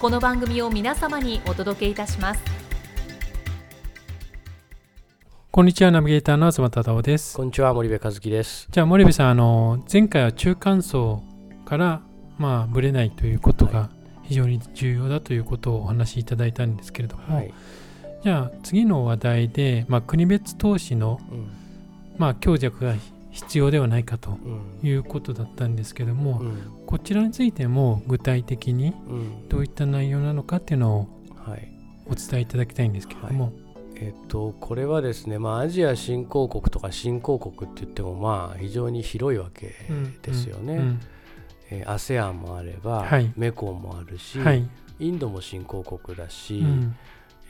この番組を皆様にお届けいたします。こんにちはナビゲーターの東忠夫です。こんにちは森部和樹です。じゃあ森部さんあの前回は中間層からまあぶれないということが非常に重要だということをお話しいただいたんですけれども、はい、じゃあ次の話題で、まあ、国別投資の、うん、まあ、強弱が必要ではないかということだったんですけども、うん、こちらについても具体的にどういった内容なのかっていうのをお伝えいただきたいんですけれども。はい。えっと、これはですね、まあ、アジア新興国とか新興国って言ってもまあ非常に広いわけですよね。うん。うん。うんえー、ASEAN もあれば、はい、メコンもあるし、はい、インドも新興国だし、うん、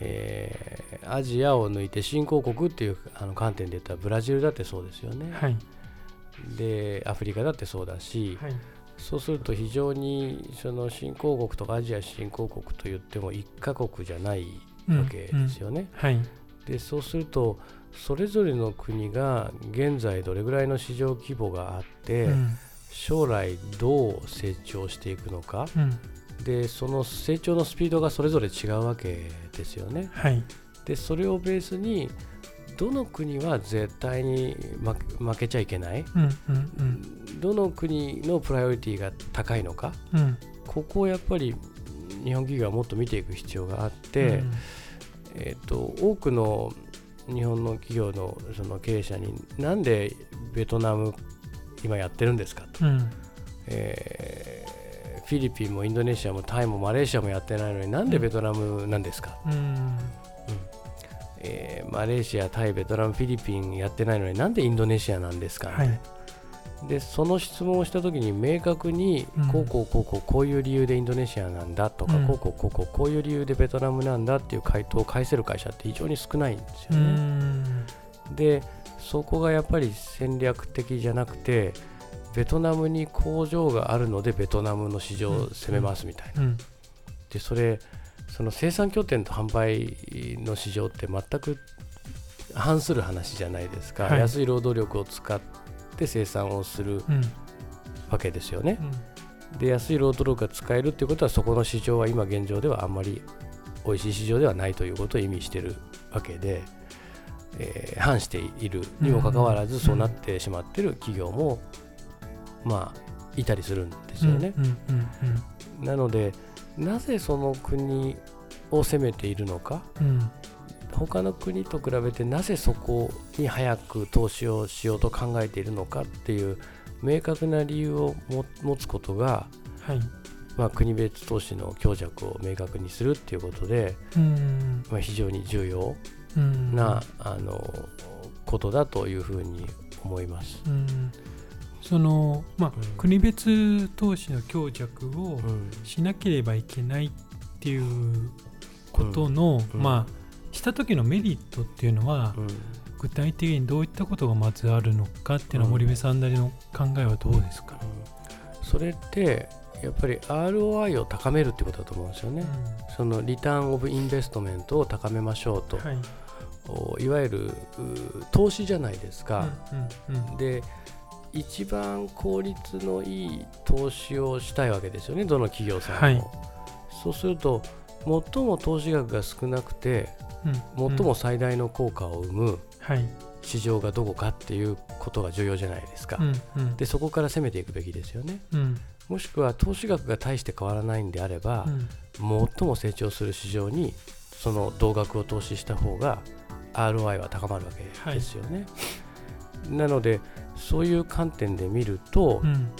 えー、アジアを抜いて新興国っていうあの観点で言ったらブラジルだってそうですよね、はい、でアフリカだってそうだし、はい、そうすると非常にその新興国とかアジア新興国といっても1カ国じゃないわけですよね。うんうん。はい、でそうするとそれぞれの国が現在どれぐらいの市場規模があって、うん、将来どう成長していくのか、でその成長のスピードがそれぞれ違うわけですよね。はい、でそれをベースにどの国は絶対に負けちゃいけない、うんうんうん、どの国のプライオリティが高いのか、うん、ここをやっぱり日本企業はもっと見ていく必要があって、うん、えーと、多くの日本の企業のその経営者になんでベトナム今やってるんですかと、うん、えー、フィリピンもインドネシアもタイもマレーシアもやってないのになんでベトナムなんですか、うん。えー、マレーシア、タイ、ベトナム、フィリピンやってないのになんでインドネシアなんですか、ね、はい、でその質問をしたときに明確に、こうこうこうこうこういう理由でインドネシアなんだとか、うん、こうこうこうこうこういう理由でベトナムなんだっていう回答を返せる会社って非常に少ないんですよね。でそこがやっぱり戦略的じゃなくてベトナムに工場があるのでベトナムの市場を攻めますみたいな。でそれその生産拠点と販売の市場って全く反する話じゃないですか、はい、安い労働力を使って生産をするわけですよね。うん、で安い労働力が使えるということはそこの市場は今現状ではあんまり美味しい市場ではないということを意味しているわけで、えー、反しているにもかかわらずそうなってしまっている企業も、まあいたりするんですよね。なのでなぜその国を攻めているのか、うん、他の国と比べてなぜそこに早く投資をしようと考えているのかっていう明確な理由を持つことが、はい。まあ、国別投資の強弱を明確にするっていうことで、うん。まあ、非常に重要な、あのことだというふうに思います。うんそのまあ、うん、国別投資の強弱をしなければいけないっていうことの、うん、まあした時のメリットっていうのは、うん、具体的にどういったことがまずあるのかっていうのは森部さんなりの考えはどうですか、それってやっぱり ROI を高めるってことだと思うんですよね、そのリターンオブインベストメントを高めましょうと、はい、いわゆる投資じゃないですか、うんうんうん、で一番効率のいい投資をしたいわけですよね、どの企業さんも。はい、そうすると、最も投資額が少なくて、うん、最も最大の効果を生む市場がどこかっていうことが重要じゃないですか、うんうん、でそこから攻めていくべきですよね。うん、もしくは投資額が大して変わらないんであれば、最も成長する市場にその同額を投資した方が ROI は高まるわけですよね。はい、なのでそういう観点で見ると、うん、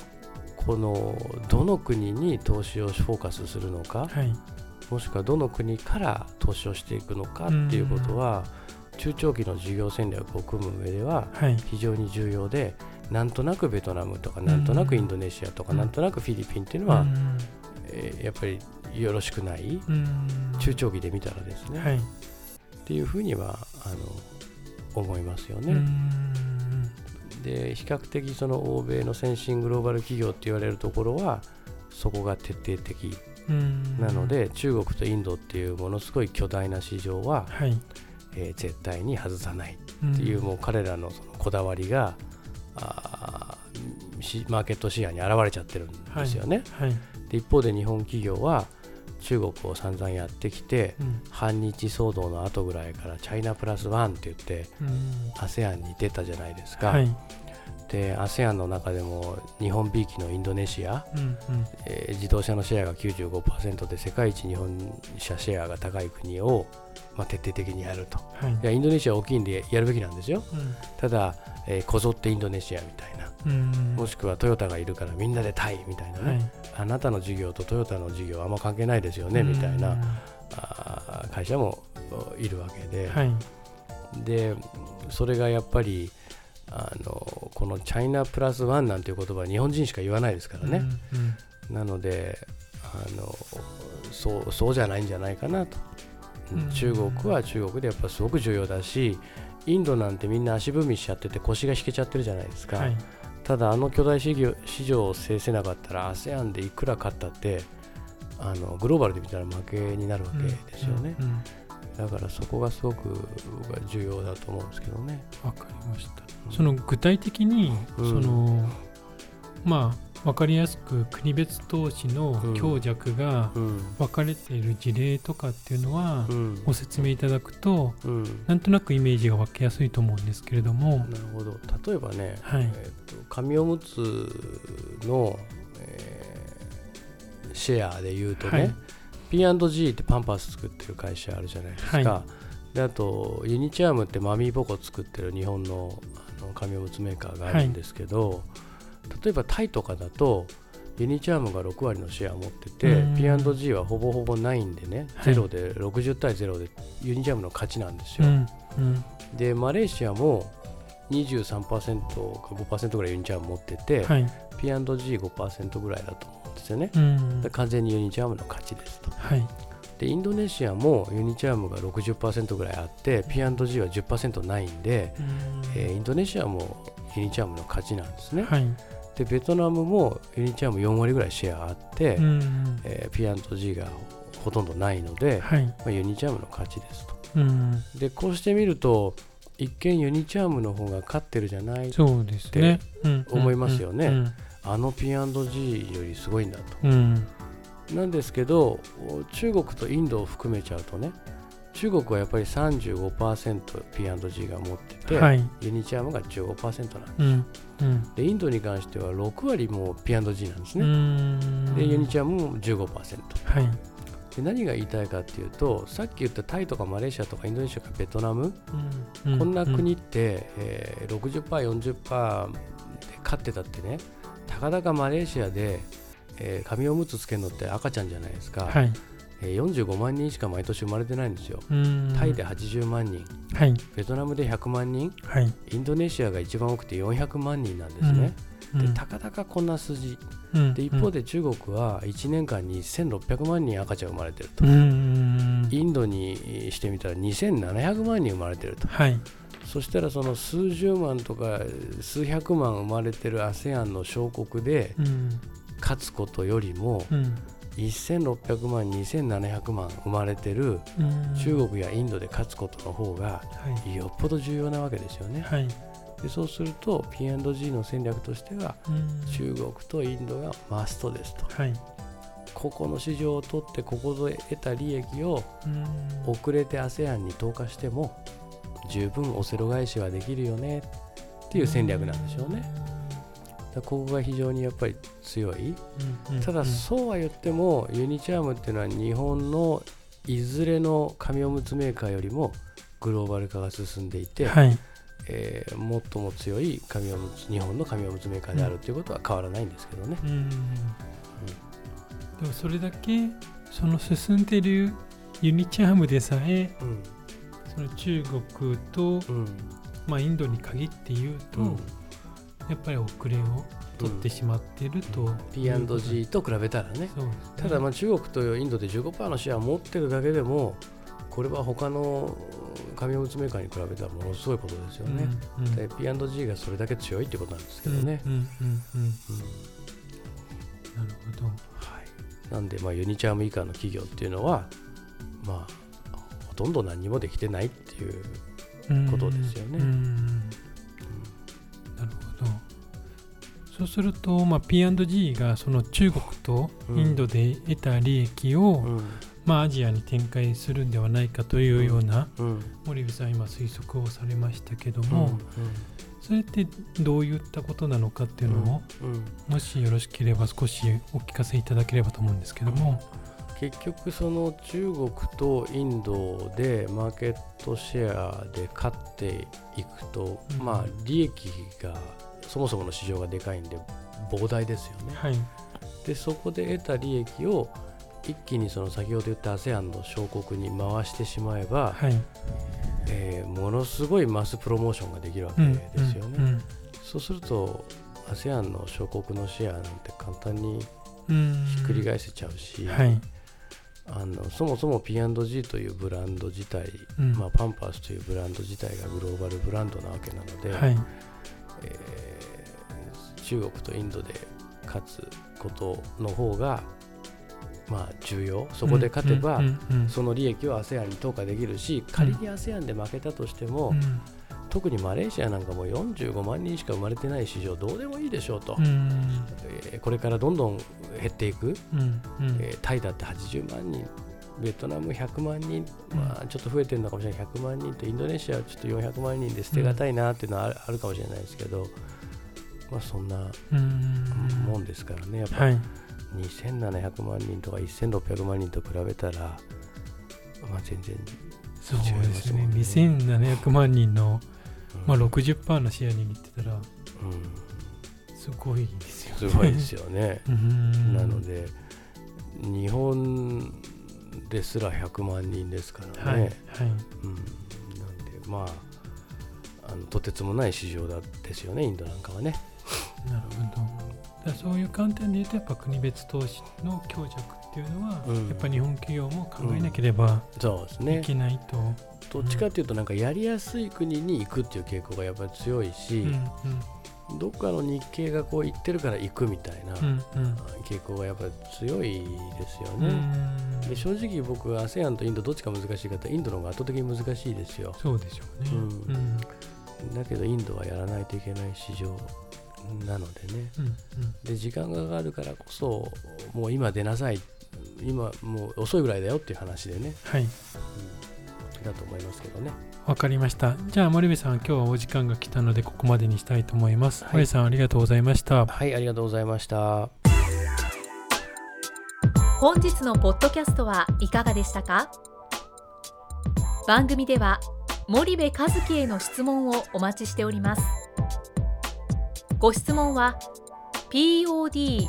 このどの国に投資をフォーカスするのか、はい、もしくはどの国から投資をしていくのかっていうことは、中長期の事業戦略を組む上では非常に重要で、なんとなくベトナムとかなんとなくインドネシアとかなんとなくフィリピンっていうのは、えー、やっぱりよろしくない中長期で見たらですね、はい、っていうふうにはあの思いますよね。で比較的その欧米の先進グローバル企業って言われるところはそこが徹底的なので中国とインドっていうものすごい巨大な市場は、はい、えー、絶対に外さないっていうもう彼らのそのこだわりがあマーケットシェアに現れちゃってるんですよね。はい。はい、で一方で日本企業は中国を散々やってきて、うん、反日騒動の後ぐらいからチャイナプラスワンって言って、うん、ASEAN に出たじゃないですか。はい、で ASEAN の中でも日本びいきのインドネシア、うんうん、えー、自動車のシェアが95%で世界一日本車シェアが高い国を、まあ、徹底的にやると、はい、いやインドネシア大きいんでやるべきなんですよ、うん、ただ、えー、こぞってインドネシアみたいな、もしくはトヨタがいるからみんなでタイみたいなね、はい、あなたの事業とトヨタの事業はあんま関係ないですよねみたいなあ会社もいるわけで、はい、でそれがやっぱりあのこのチャイナプラスワンなんていう言葉は日本人しか言わないですからね、うんうん、なのであのそうそうじゃないんじゃないかなと、うん、中国は中国でやっぱすごく重要だしインドなんてみんな足踏みしちゃってて腰が引けちゃってるじゃないですか、はい、ただあの巨大市場を制せなかったら ASEAN でいくら勝ったってあのグローバルで見たら負けになるわけですよね、うんうんうんだからそこがすごく重要だと思うんですけどね。わかりました。うん、その具体的に、そのまあ分かりやすく国別投資の強弱が分かれている事例とかっていうのはご説明いただくと、なんとなくイメージが湧きやすいと思うんですけれども。なるほど。例えばね、はい。えーと、紙おむつの、えー、シェアでいうとね、はい、P&G ってパンパス作ってる会社あるじゃないですか、はい、であとユニチャームってマミーボコ作ってる日本のあの紙おむつメーカーがあるんですけど、はい。例えばタイとかだとユニチャームが6割のシェアを持ってて P&G はほぼほぼないんでね、ゼロで60対0でユニチャームの勝ちなんですよ。うんうん、でマレーシアも23%か5%ぐらいユニチャーム持ってて、はい、P&G5% ぐらいだと思う。んですよね。完全にユニチャームの勝ちですと。はい、でインドネシアもユニチャームが60%ぐらいあって P&G は10%ないんで、えー、インドネシアもユニチャームの勝ちなんですね。はい。でベトナムもユニチャーム4割ぐらいシェアあって、うん、えー、P&G がほとんどないので、はい、まあ、ユニチャームの勝ちですと、うん、でこうしてみると一見ユニチャームの方が勝ってるじゃないそうですって思いますよね、あの P&G よりすごいんだと、うん、なんですけど中国とインドを含めちゃうとね中国はやっぱり 35%P&G が持ってて、はい、ユニチャームが15%なんです。よ、うん。うん、でインドに関しては6割も P&G なんですね。でユニチャームも15%、はい、で何が言いたいかっていうとさっき言ったタイとかマレーシアとかインドネシアとかベトナム、うん、こんな国って、えー、60%、40%で勝ってたってねたかだかマレーシアで、えー、紙おむつつけるのって赤ちゃんじゃないですか、はい。45万人しか毎年生まれてないんですよ。タイで80万人、はい、ベトナムで100万人、はい、インドネシアが一番多くて400万人なんですね。でたかだかこんな数字、で一方で中国は1年間に1600万人赤ちゃん生まれてると、インドにしてみたら2700万人生まれてると、はい、そしたらその数十万とか数百万生まれてる ASEAN の小国で勝つことよりも、うん。1600万2700万生まれてる中国やインドで勝つことの方がよっぽど重要なわけですよね。はい、でそうすると P&G の戦略としては中国とインドがマストですと。はい、ここの市場を取ってここで得た利益を遅れて ASEAN に投下しても十分オセロ返しはできるよね。っていう戦略なんでしょうね。ここが非常にやっぱり強い、ただそうは言ってもユニチャームっていうのは日本のいずれの紙おむつメーカーよりもグローバル化が進んでいて、はい、えー、最も強い紙おむつ日本の紙おむつメーカーであるということは変わらないんですけどね。うん、うん、でもそれだけその進んでいるユニチャームでさえ、うん、中国と、うん、まあ、インドに限って言うと、やっぱり遅れを取ってしまっていると、うん、P&G と比べたらね、ね、ただまあ中国とインドで15%のシェアを持ってるだけでもこれは他の紙おむつメーカーに比べたらものすごいことですよね。うんうん、P&G がそれだけ強いってことなんですけどね。なるほど、はい、なんでまあユニチャーム以下の企業っていうのはまあほとんど何もできてないっていうことですよね。なるほど。そうすると、まあ、P&G がその中国とインドで得た利益を、うん。まあ、アジアに展開するんではないかというような、うん、森部さん今推測をされましたけども、うん。うん、それってどういったことなのかっていうのを、うん。うん、もしよろしければ少しお聞かせいただければと思うんですけども。結局その中国とインドでマーケットシェアで勝っていくと、うん、まあ利益がそもそもの市場がでかいんで膨大ですよね。はい、でそこで得た利益を一気にその先ほど言った ASEAN の小国に回してしまえば、はい、えー、ものすごいマスプロモーションができるわけですよね。うんうん。うん、そうすると ASEAN の小国のシェアなんて簡単にひっくり返せちゃうし、はい、あのそもそも P&G というブランド自体、うん、まあ、パンパースというブランド自体がグローバルブランドなわけなので、はい、えー、中国とインドで勝つことの方がまあ、重要。そこで勝てば、その利益を ASEAN に投下できるし仮に ASEAN で負けたとしても、特にマレーシアなんかも45万人しか生まれてない市場どうでもいいでしょうと、えー、これからどんどん減っていく、えー、タイだって80万人。ベトナム100万人、まあ、ちょっと増えてるのかもしれない。100万人とインドネシアはちょっと400万人で捨てがたいなっていうのはあるかもしれないですけど、まあ、そんなもんですからね。やっぱ、はい。2700万人とか1600万人と比べたら、まあ、全然そうですね。2700万人の、うんまあ、60%のシェア握ってたら、うん、すごいですよね。すごいですよね。なので日本ですら100万人ですからね、はい、はい、うん、なんでまああのとてつもない市場だですよねインドなんかはね。なるほど。だそういう観点で言うとやっぱ国別投資の強弱っていうのは、うん、やっぱ日本企業も考えなければいけないと、どっちかというとなんかやりやすい国に行くっていう傾向がやっぱり強いし、うんうん、どっかの日系がこう行ってるから行くみたいな傾向がやっぱり強いですよね。で正直僕は ASEAN とインドどっちか難しい方インドの方が圧倒的に難しいですよ。そうでしょうね、うん。だけどインドはやらないといけない市場なのでね、うんうん、で時間がかかるからこそもう今出なさい今もう遅いぐらいだよっていう話でね、はい、うん、だと思いますけどね。わかりました。じゃあ森部さん今日はお時間が来たのでここまでにしたいと思います、はい、森さんありがとうございました。はいありがとうございました。本日のポッドキャストはいかがでしたか？番組では森部和樹への質問をお待ちしております。ご質問は podcast